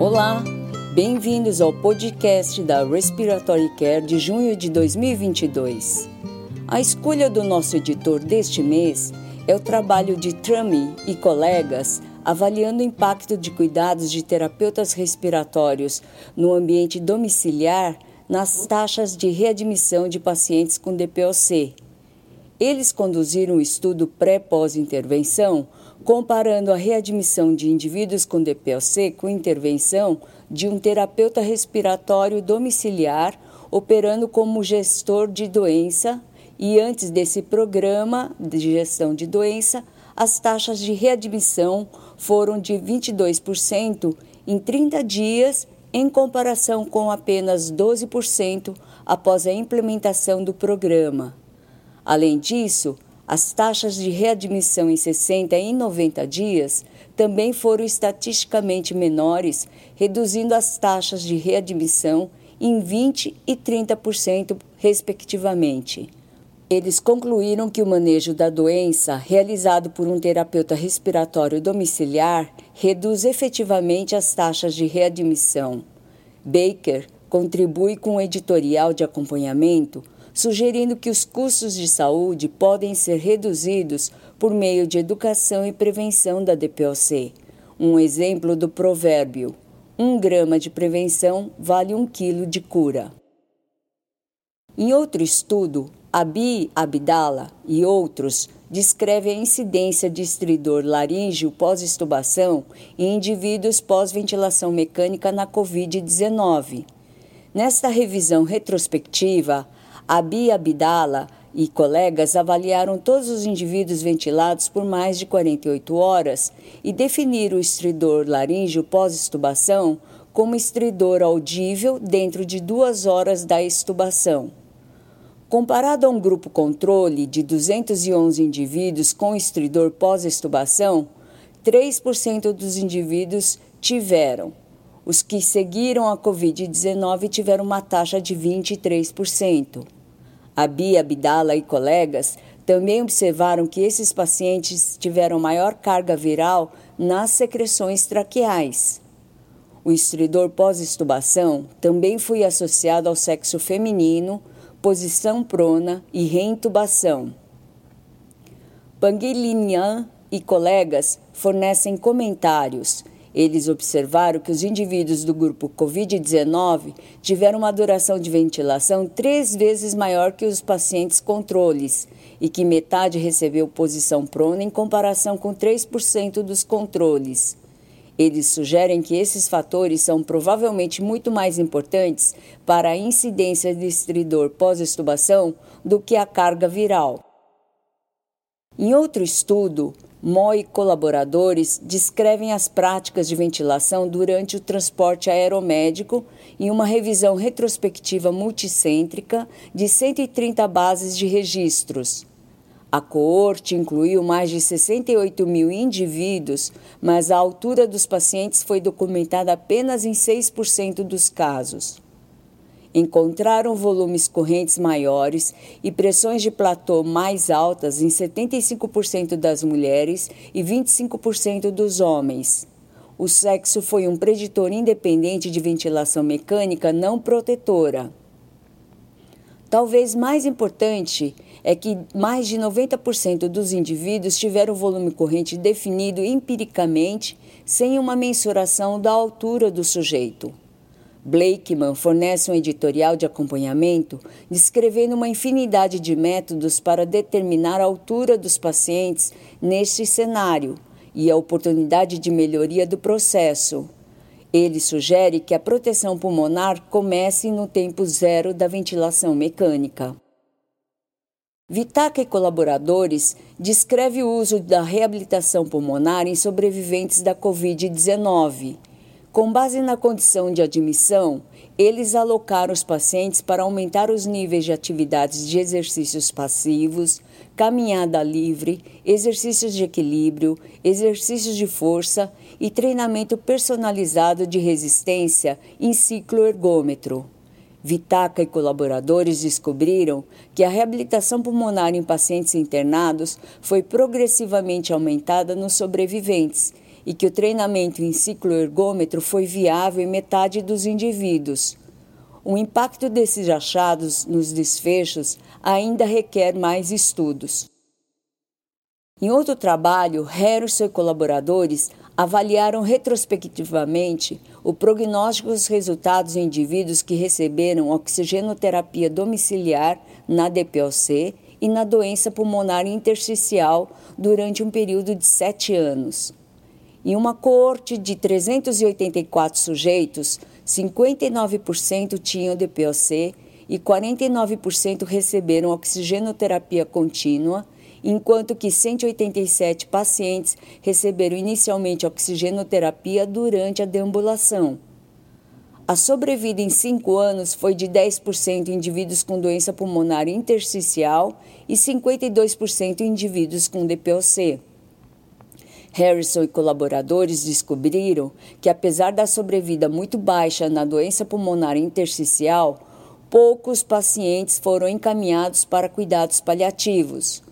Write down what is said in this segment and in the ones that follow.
Olá, bem-vindos ao podcast da Respiratory Care de junho de 2022. A escolha do nosso editor deste mês é o trabalho de Trami e colegas avaliando o impacto de cuidados de terapeutas respiratórios no ambiente domiciliar nas taxas de readmissão de pacientes com DPOC. Eles conduziram um estudo pré-pós-intervenção comparando a readmissão de indivíduos com DPOC com intervenção de um terapeuta respiratório domiciliar operando como gestor de doença e antes desse programa de gestão de doença, as taxas de readmissão foram de 22% em 30 dias, em comparação com apenas 12% após a implementação do programa. Além disso, as taxas de readmissão em 60 e 90 dias também foram estatisticamente menores, reduzindo as taxas de readmissão em 20 e 30%, respectivamente. Eles concluíram que o manejo da doença, realizado por um terapeuta respiratório domiciliar, reduz efetivamente as taxas de readmissão. Baker contribui com um editorial de acompanhamento sugerindo que os custos de saúde podem ser reduzidos por meio de educação e prevenção da DPOC. Um exemplo do provérbio: um grama de prevenção vale um quilo de cura. Em outro estudo, Abi Abdala e outros descrevem a incidência de estridor laríngeo pós-estubação em indivíduos pós-ventilação mecânica na Covid-19. Nesta revisão retrospectiva, Abi Abdala e colegas avaliaram todos os indivíduos ventilados por mais de 48 horas e definiram o estridor laríngeo pós-estubação como estridor audível dentro de duas horas da estubação. Comparado a um grupo controle de 211 indivíduos com estridor pós-estubação, 3% dos indivíduos tiveram. Os que seguiram a Covid-19 tiveram uma taxa de 23%. A Bia Abdala e colegas também observaram que esses pacientes tiveram maior carga viral nas secreções traqueais. O estridor pós-estubação também foi associado ao sexo feminino, posição prona e reintubação. Panguilinian e colegas fornecem comentários eles observaram que os indivíduos do grupo Covid-19 tiveram uma duração de ventilação três vezes maior que os pacientes controles e que metade recebeu posição prona em comparação com 3% dos controles. Eles sugerem que esses fatores são provavelmente muito mais importantes para a incidência de estridor pós-estubação do que a carga viral. Em outro estudo, Mo e colaboradores descrevem as práticas de ventilação durante o transporte aeromédico em uma revisão retrospectiva multicêntrica de 130 bases de registros. A coorte incluiu mais de 68 mil indivíduos, mas a altura dos pacientes foi documentada apenas em 6% dos casos encontraram volumes correntes maiores e pressões de platô mais altas em 75% das mulheres e 25% dos homens. O sexo foi um preditor independente de ventilação mecânica não protetora. Talvez mais importante é que mais de 90% dos indivíduos tiveram volume corrente definido empiricamente sem uma mensuração da altura do sujeito. Blakeman fornece um editorial de acompanhamento descrevendo uma infinidade de métodos para determinar a altura dos pacientes neste cenário e a oportunidade de melhoria do processo. Ele sugere que a proteção pulmonar comece no tempo zero da ventilação mecânica. Vitaca e colaboradores descreve o uso da reabilitação pulmonar em sobreviventes da Covid-19 com base na condição de admissão, eles alocaram os pacientes para aumentar os níveis de atividades de exercícios passivos, caminhada livre, exercícios de equilíbrio, exercícios de força e treinamento personalizado de resistência em ciclo ergômetro. Vitaca e colaboradores descobriram que a reabilitação pulmonar em pacientes internados foi progressivamente aumentada nos sobreviventes e que o treinamento em ciclo ergômetro foi viável em metade dos indivíduos. O impacto desses achados nos desfechos ainda requer mais estudos. Em outro trabalho, Harrison e colaboradores avaliaram retrospectivamente o prognóstico dos resultados em indivíduos que receberam oxigenoterapia domiciliar na DPOC e na doença pulmonar intersticial durante um período de sete anos. Em uma coorte de 384 sujeitos, 59% tinham DPOC e 49% receberam oxigenoterapia contínua, enquanto que 187 pacientes receberam inicialmente oxigenoterapia durante a deambulação. A sobrevida em 5 anos foi de 10% em indivíduos com doença pulmonar intersticial e 52% em indivíduos com DPOC. Harrison e colaboradores descobriram que, apesar da sobrevida muito baixa na doença pulmonar intersticial, poucos pacientes foram encaminhados para cuidados paliativos.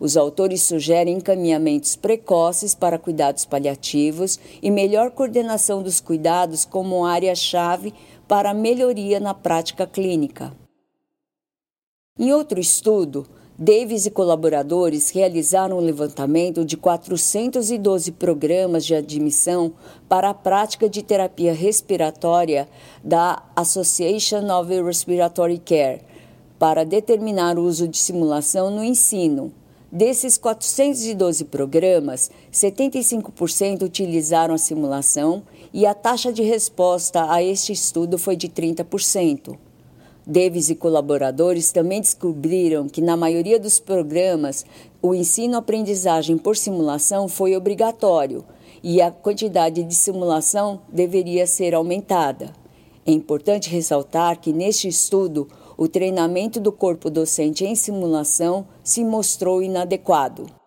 Os autores sugerem encaminhamentos precoces para cuidados paliativos e melhor coordenação dos cuidados como área-chave para melhoria na prática clínica. Em outro estudo, Davis e colaboradores realizaram um levantamento de 412 programas de admissão para a prática de terapia respiratória da Association of Respiratory Care para determinar o uso de simulação no ensino, Desses 412 programas, 75% utilizaram a simulação e a taxa de resposta a este estudo foi de 30%. Davis e colaboradores também descobriram que, na maioria dos programas, o ensino-aprendizagem por simulação foi obrigatório e a quantidade de simulação deveria ser aumentada. É importante ressaltar que, neste estudo, o treinamento do corpo docente em simulação se mostrou inadequado.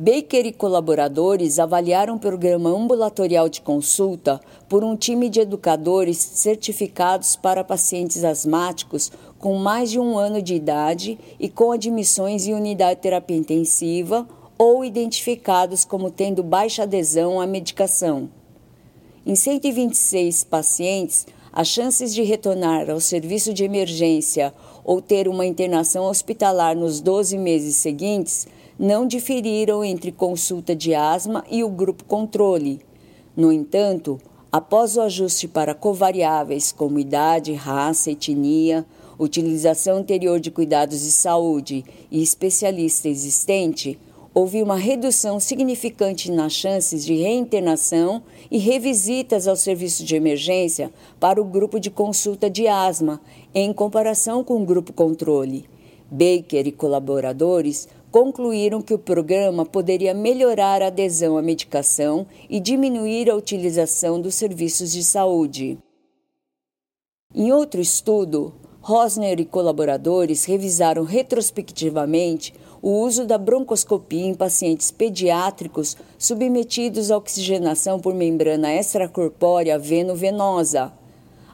Baker e colaboradores avaliaram o programa ambulatorial de consulta por um time de educadores certificados para pacientes asmáticos com mais de um ano de idade e com admissões em unidade de terapia intensiva ou identificados como tendo baixa adesão à medicação. Em 126 pacientes, as chances de retornar ao serviço de emergência ou ter uma internação hospitalar nos 12 meses seguintes não diferiram entre consulta de asma e o grupo controle. No entanto, após o ajuste para covariáveis como idade, raça, etnia, utilização anterior de cuidados de saúde e especialista existente, houve uma redução significante nas chances de reinternação e revisitas ao serviço de emergência para o grupo de consulta de asma, em comparação com o grupo controle. Baker e colaboradores concluíram que o programa poderia melhorar a adesão à medicação e diminuir a utilização dos serviços de saúde. Em outro estudo, Rosner e colaboradores revisaram retrospectivamente o uso da broncoscopia em pacientes pediátricos submetidos à oxigenação por membrana extracorpórea veno-venosa.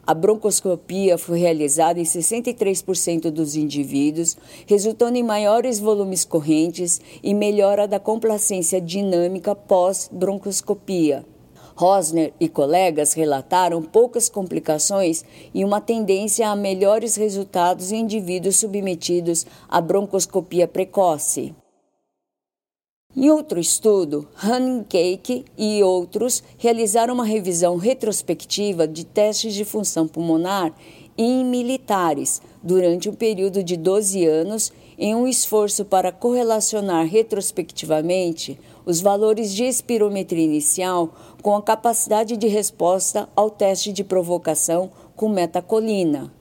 A broncoscopia foi realizada em 63% dos indivíduos, resultando em maiores volumes correntes e melhora da complacência dinâmica pós-broncoscopia. Rosner e colegas relataram poucas complicações e uma tendência a melhores resultados em indivíduos submetidos à broncoscopia precoce. Em outro estudo, Cake e outros realizaram uma revisão retrospectiva de testes de função pulmonar em militares durante um período de 12 anos em um esforço para correlacionar retrospectivamente os valores de espirometria inicial com a capacidade de resposta ao teste de provocação com metacolina.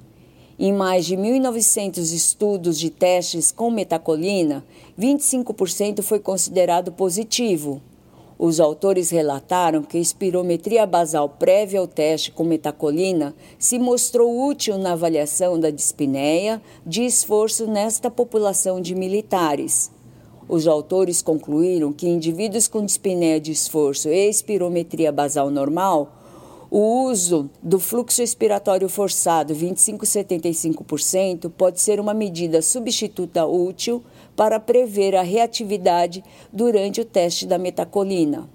Em mais de 1.900 estudos de testes com metacolina, 25% foi considerado positivo. Os autores relataram que a espirometria basal prévia ao teste com metacolina se mostrou útil na avaliação da dispneia de esforço nesta população de militares. Os autores concluíram que indivíduos com dispneia de esforço e espirometria basal normal, o uso do fluxo expiratório forçado 25-75% pode ser uma medida substituta útil para prever a reatividade durante o teste da metacolina.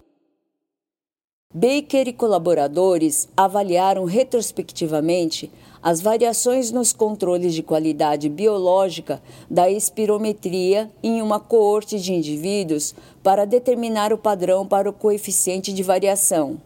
Baker e colaboradores avaliaram retrospectivamente as variações nos controles de qualidade biológica da espirometria em uma coorte de indivíduos para determinar o padrão para o coeficiente de variação.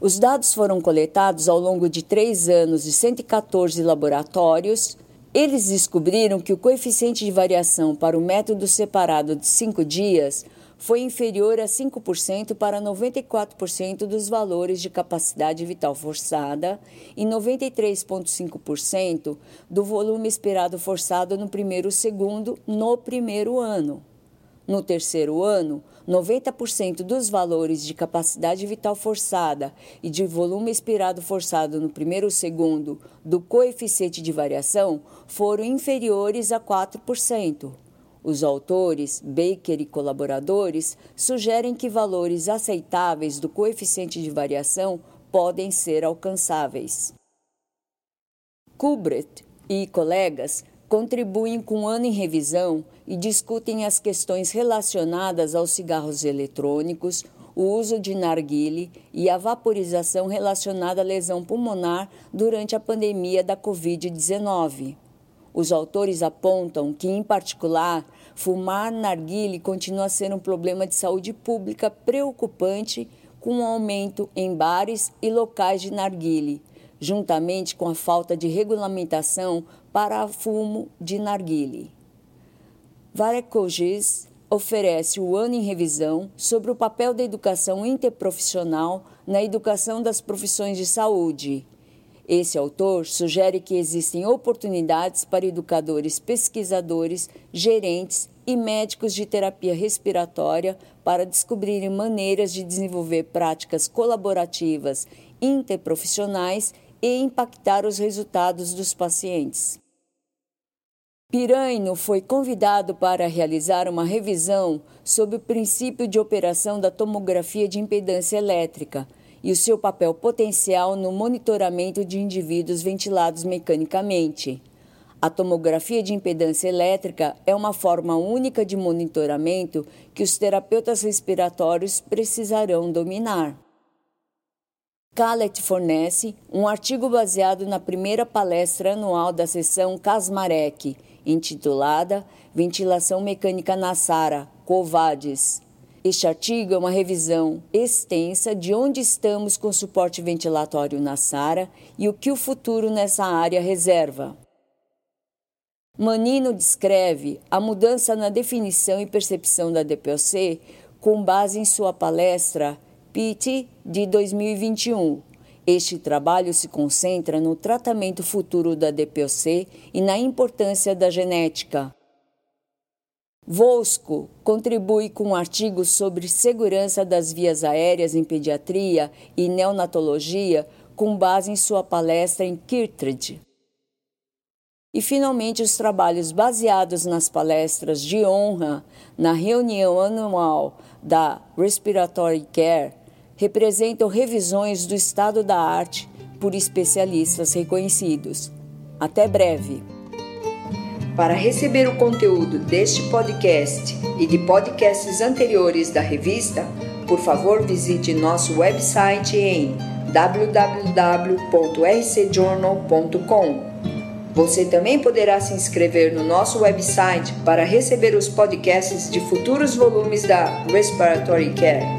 Os dados foram coletados ao longo de três anos de 114 laboratórios. Eles descobriram que o coeficiente de variação para o método separado de cinco dias foi inferior a 5% para 94% dos valores de capacidade vital forçada e 93,5% do volume esperado forçado no primeiro segundo no primeiro ano. No terceiro ano, 90% dos valores de capacidade vital forçada e de volume expirado forçado no primeiro segundo do coeficiente de variação foram inferiores a 4%. Os autores, Baker e colaboradores, sugerem que valores aceitáveis do coeficiente de variação podem ser alcançáveis. Kubret e colegas contribuem com o ano em revisão e discutem as questões relacionadas aos cigarros eletrônicos, o uso de narguile e a vaporização relacionada à lesão pulmonar durante a pandemia da Covid-19. Os autores apontam que, em particular, fumar narguile continua a ser um problema de saúde pública preocupante com o um aumento em bares e locais de narguile, juntamente com a falta de regulamentação para fumo de narguile. Varecogis oferece o ano em revisão sobre o papel da educação interprofissional na educação das profissões de saúde. Esse autor sugere que existem oportunidades para educadores, pesquisadores, gerentes e médicos de terapia respiratória para descobrirem maneiras de desenvolver práticas colaborativas interprofissionais e impactar os resultados dos pacientes. Piraino foi convidado para realizar uma revisão sobre o princípio de operação da tomografia de impedância elétrica e o seu papel potencial no monitoramento de indivíduos ventilados mecanicamente. A tomografia de impedância elétrica é uma forma única de monitoramento que os terapeutas respiratórios precisarão dominar. Callet fornece um artigo baseado na primeira palestra anual da sessão Casmarec, intitulada Ventilação Mecânica na SARA, COVADES. Este artigo é uma revisão extensa de onde estamos com suporte ventilatório na SARA e o que o futuro nessa área reserva. Manino descreve a mudança na definição e percepção da DPOC com base em sua palestra De 2021. Este trabalho se concentra no tratamento futuro da DPOC e na importância da genética. Vosco contribui com um artigo sobre segurança das vias aéreas em pediatria e neonatologia com base em sua palestra em Kirtridge. E, finalmente, os trabalhos baseados nas palestras de honra na reunião anual da Respiratory Care representam revisões do estado da arte por especialistas reconhecidos. Até breve! Para receber o conteúdo deste podcast e de podcasts anteriores da revista, por favor visite nosso website em www.rcjournal.com. Você também poderá se inscrever no nosso website para receber os podcasts de futuros volumes da Respiratory Care.